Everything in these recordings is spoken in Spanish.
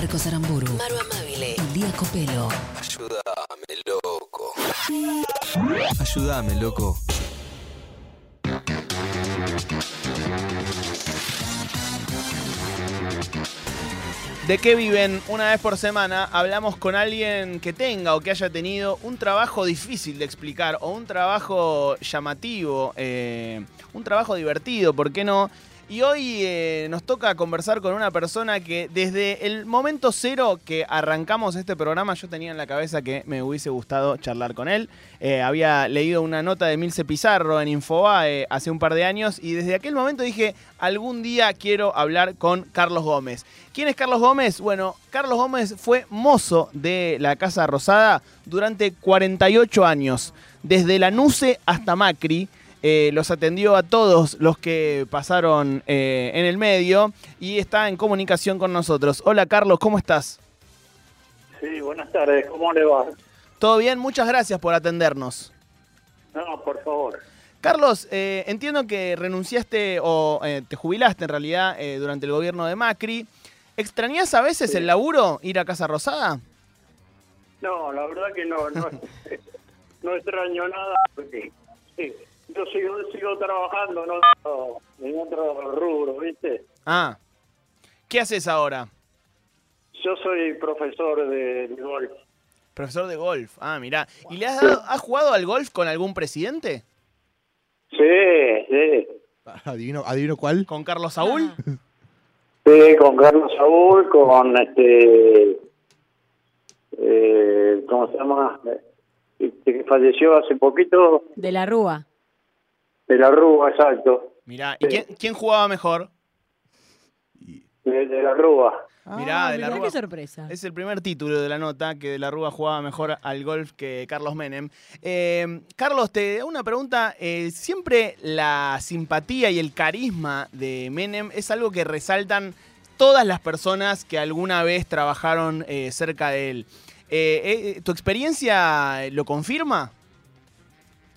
Marcos Aramburu, Maru Amabile, Lía Copelo. Ayúdame, loco. Ayúdame, loco. ¿De qué viven? Una vez por semana hablamos con alguien que tenga o que haya tenido un trabajo difícil de explicar o un trabajo llamativo, eh, un trabajo divertido, ¿por qué no? Y hoy eh, nos toca conversar con una persona que desde el momento cero que arrancamos este programa yo tenía en la cabeza que me hubiese gustado charlar con él. Eh, había leído una nota de Milce Pizarro en Infobae hace un par de años y desde aquel momento dije, algún día quiero hablar con Carlos Gómez. ¿Quién es Carlos Gómez? Bueno, Carlos Gómez fue mozo de la Casa Rosada durante 48 años, desde la NUCE hasta Macri. Eh, los atendió a todos los que pasaron eh, en el medio y está en comunicación con nosotros. Hola Carlos, ¿cómo estás? Sí, buenas tardes, ¿cómo le va? Todo bien, muchas gracias por atendernos. No, por favor. Carlos, eh, entiendo que renunciaste o eh, te jubilaste en realidad durante el gobierno de Macri. ¿Extrañás a veces Sí. el laburo, ir a Casa Rosada? No, la verdad que no, no, no extraño nada porque sí, yo sigo, sigo trabajando en otro, en otro rubro, ¿viste? Ah, ¿qué haces ahora? Yo soy profesor de, de golf. Profesor de golf. Ah, mirá. ¿Y le has, dado- has jugado al golf con algún presidente? Sí, sí. Adivino, adivino cuál. ¿Con Carlos Saúl? Sí, con Carlos Saúl, con este... Eh, ¿Cómo se llama? Este que falleció hace poquito, De la Rúa. De la Rúa, exacto. Mirá. ¿Y quién, quién jugaba mejor? De, de la Rúa. Mirá, Ah, de la mirá Rúa. qué sorpresa. Es el primer título de la nota, que de la Rúa jugaba mejor al golf que Carlos Menem. Eh, Carlos, te hago una pregunta. Eh, siempre la simpatía y el carisma de Menem es algo que resaltan todas las personas que alguna vez trabajaron eh, cerca de él. Eh, eh, ¿Tu experiencia lo confirma?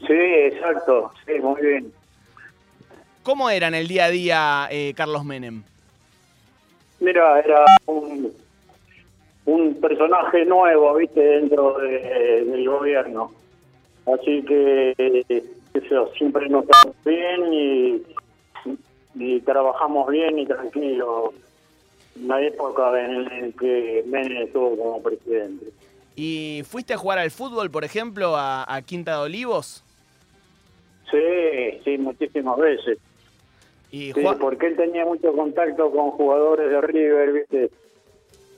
Sí, exacto. Sí, muy bien. ¿Cómo era en el día a día eh, Carlos Menem? Mira, era un, un personaje nuevo, viste, dentro de- del gobierno. Así que, yo, siempre nos estamos bien y, y trabajamos bien y tranquilo. Una época en la que Menem estuvo como presidente. ¿Y fuiste a jugar al fútbol, por ejemplo, a, a Quinta de Olivos? Sí, sí, muchísimas veces. Y Sí, porque él tenía mucho contacto con jugadores de River, ¿viste?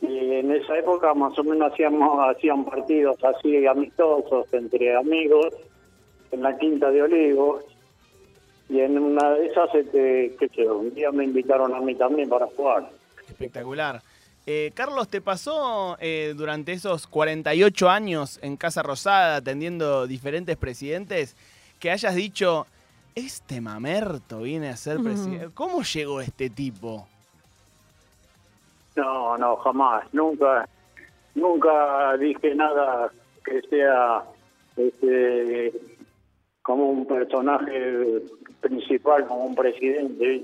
Y en esa época más o menos hacíamos hacían partidos así amistosos entre amigos en la Quinta de Olivos. Y en una de esas, este, qué sé yo, un día me invitaron a mí también para jugar. Espectacular. Eh, Carlos, ¿te pasó eh, durante esos 48 años en Casa Rosada atendiendo diferentes presidentes que hayas dicho, este mamerto viene a ser presidente? ¿Cómo llegó este tipo? No, no, jamás, nunca, nunca dije nada que sea este, como un personaje principal, como un presidente.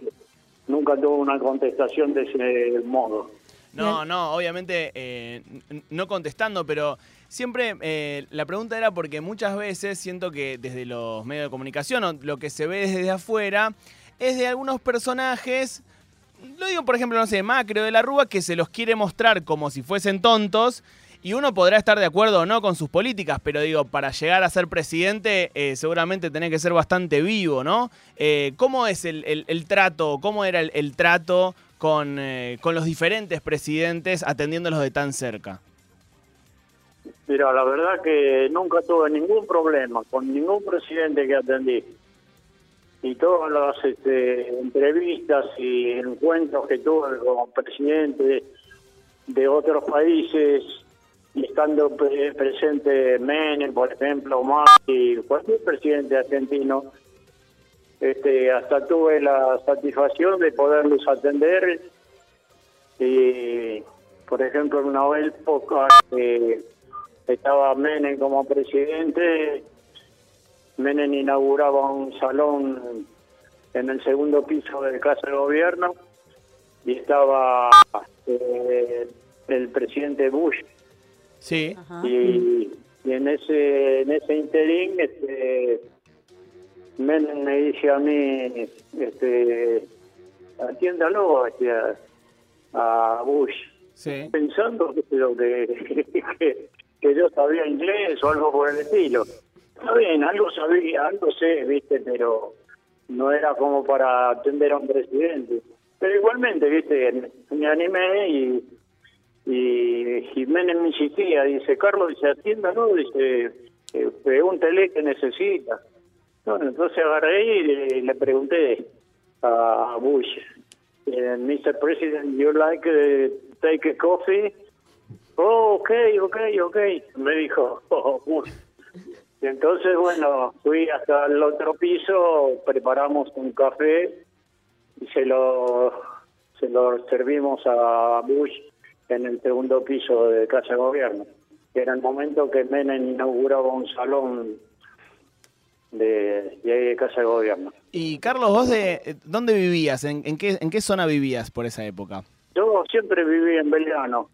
Nunca tuve una contestación de ese modo. No, no, obviamente eh, no contestando, pero siempre eh, la pregunta era porque muchas veces siento que desde los medios de comunicación o lo que se ve desde afuera es de algunos personajes, lo digo por ejemplo, no sé, Macri o de la Rúa, que se los quiere mostrar como si fuesen tontos. Y uno podrá estar de acuerdo o no con sus políticas, pero digo, para llegar a ser presidente eh, seguramente tenés que ser bastante vivo, ¿no? Eh, ¿Cómo es el, el- el trato, cómo era el, el trato con, eh, con los diferentes presidentes atendiéndolos de tan cerca? Mira, la verdad que nunca tuve ningún problema con ningún presidente que atendí. Y todas las este, entrevistas y encuentros que tuve con presidentes de otros países, y estando pre- presente Menem, por ejemplo, Macri, cualquier presidente argentino, este, hasta tuve la satisfacción de poderlos atender. Y, por ejemplo, en una época que estaba Menem como presidente, Menem inauguraba un salón en el segundo piso del Casa de Gobierno y estaba eh, el presidente Bush. Sí. Y, y en ese en ese interín este Menem me dice a mí este atiéndalo este, a, a Bush Sí. pensando que, que, que yo sabía inglés o algo por el estilo está bien algo sabía algo sé viste pero no era como para atender a un presidente pero igualmente viste me animé y y Jiménez me insistía, dice, Carlos, dice, atiéndalo, dice, eh, pregúntele qué necesita. Bueno, entonces agarré y le, pregunté a Bush, eh, Mr. President, you like to take a coffee? Oh, ok, ok, ok, me dijo oh, Bush. Y entonces, bueno, fui hasta el otro piso, preparamos un café y se lo, se lo servimos a Bush en el segundo piso de Casa de Gobierno. Era el momento que Menem inauguraba un salón de, de ahí de Casa de Gobierno. Y Carlos, ¿vos de dónde vivías? ¿En, en qué, ¿En qué zona vivías por esa época? Yo siempre viví en Belgrano.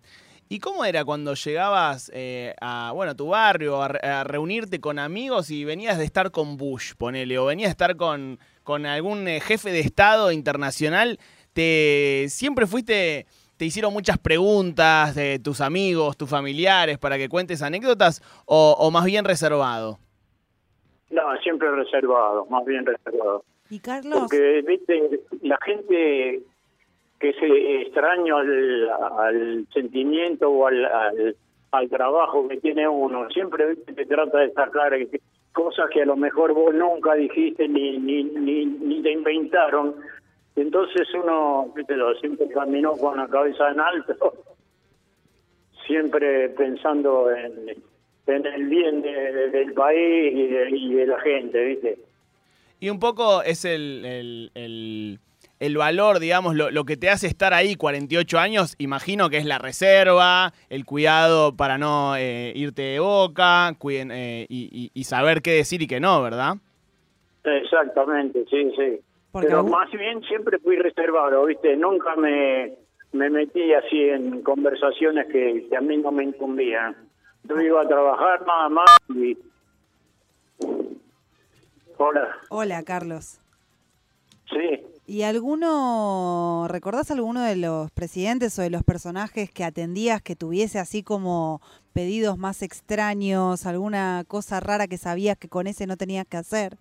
¿Y cómo era cuando llegabas eh, a bueno, tu barrio, a, a reunirte con amigos y venías de estar con Bush, ponele, o venías de estar con, con algún eh, jefe de Estado internacional? ¿Te siempre fuiste, te hicieron muchas preguntas de tus amigos, tus familiares, para que cuentes anécdotas, o, o más bien reservado? No, siempre reservado, más bien reservado. Y Carlos, Porque, viste, la gente que se extraño al, al sentimiento o al, al, al trabajo que tiene uno, siempre ¿viste? te trata de sacar cosas que a lo mejor vos nunca dijiste ni, ni, ni, ni te inventaron. Entonces uno, viste, siempre caminó con la cabeza en alto, siempre pensando en, en el bien de- de- del país y de, y de la gente, ¿viste? Y un poco es el, el, el- el valor, digamos, lo, lo que te hace estar ahí 48 años, imagino que es la reserva, el cuidado para no eh, irte de boca cuiden, eh, y, y- y saber qué decir y qué no, ¿verdad? Exactamente, sí, sí. Porque Pero aún- más bien siempre fui reservado, ¿viste? Nunca me, me metí así en conversaciones que, que a mí no me incumbían. Yo iba a trabajar nada más y... Hola, hola Carlos. sí. ¿Y alguno, recordás alguno de los presidentes o de los personajes que atendías que tuviese así como pedidos más extraños, alguna cosa rara que sabías que con ese no tenías que hacer?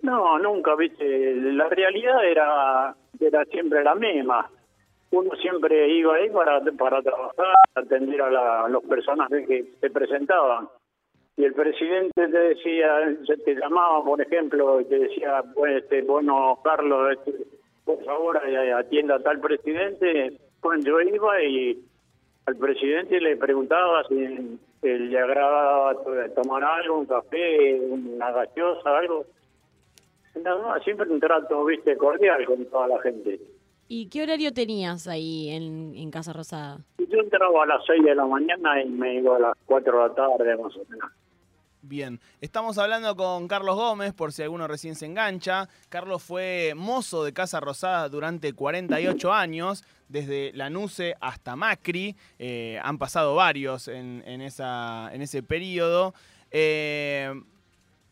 No, nunca, ¿viste? La realidad era, era siempre la misma. Uno siempre iba ahí para, para trabajar, atender a, la- a los personajes que se presentaban. Y el presidente te decía, te llamaba, por ejemplo, y te decía, pues, este, bueno, Carlos, este, por favor, eh, atienda a tal presidente. Pues yo iba y al presidente le preguntaba si le agradaba to- tomar algo, un café, una gaseosa, algo. No, siempre un trato, viste, cordial con toda la gente. ¿Y qué horario tenías ahí en, en Casa Rosada? Yo entraba a las 6 de la mañana y me iba a las 4 de la tarde, más o menos. Bien, estamos hablando con Carlos Gómez, por si alguno recién se engancha. Carlos fue mozo de Casa Rosada durante 48 años, desde Lanusse hasta Macri. Eh, han pasado varios en, en esa, en ese periodo. Eh,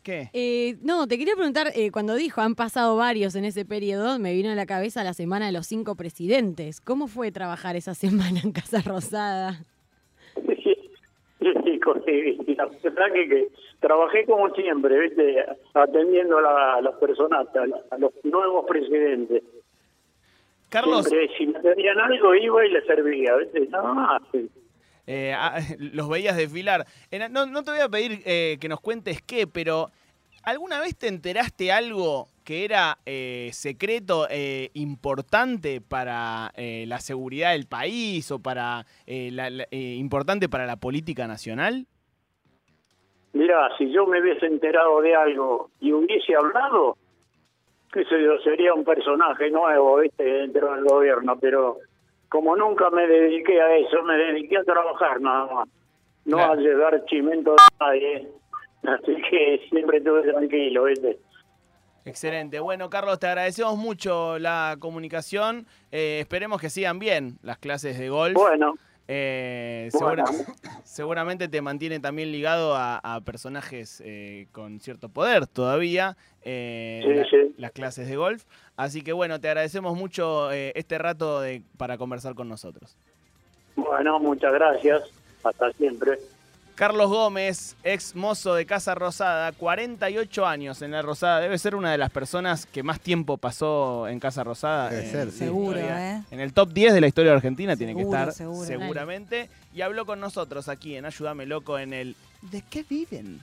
¿Qué? Eh, no, te quería preguntar, eh, cuando dijo han pasado varios en ese periodo, me vino a la cabeza la semana de los cinco presidentes. ¿Cómo fue trabajar esa semana en Casa Rosada? Y la verdad que, que trabajé como siempre, viste, atendiendo a, la- a las personas, a, los nuevos presidentes. Carlos, Siempre, si me pedían algo, iba y les servía, viste, nada más. sí. Eh, ah, los veías desfilar. No, te voy a pedir eh, que nos cuentes qué, pero ¿alguna vez te enteraste algo que era eh, secreto eh, importante para eh, la seguridad del país o para eh, la- la- importante para la política nacional? Mirá, si yo me hubiese enterado de algo y hubiese hablado, qué sería un personaje nuevo, viste, dentro del gobierno, pero como nunca me dediqué a eso, me dediqué a trabajar nada más, no Claro. a llevar chimento a nadie, así que siempre estuve tranquilo, viste. Excelente. Bueno, Carlos, te agradecemos mucho la comunicación. Eh, esperemos que sigan bien las clases de golf. Bueno, Eh, segura- seguramente te mantiene también ligado a, a personajes eh, con cierto poder todavía, eh, Sí, la- sí. las clases de golf. Así que bueno, te agradecemos mucho eh, este rato de, para conversar con nosotros. bueno, muchas gracias. Hasta siempre. Carlos Gómez, ex mozo de Casa Rosada, 48 años en la Rosada. Debe ser una de las personas que más tiempo pasó en Casa Rosada. Debe en ser, sí. Seguro. ¿eh? En el top 10 de la historia de Argentina tiene que estar, seguro. seguramente. Y habló con nosotros aquí en Ayúdame Loco en el ¿De qué viven?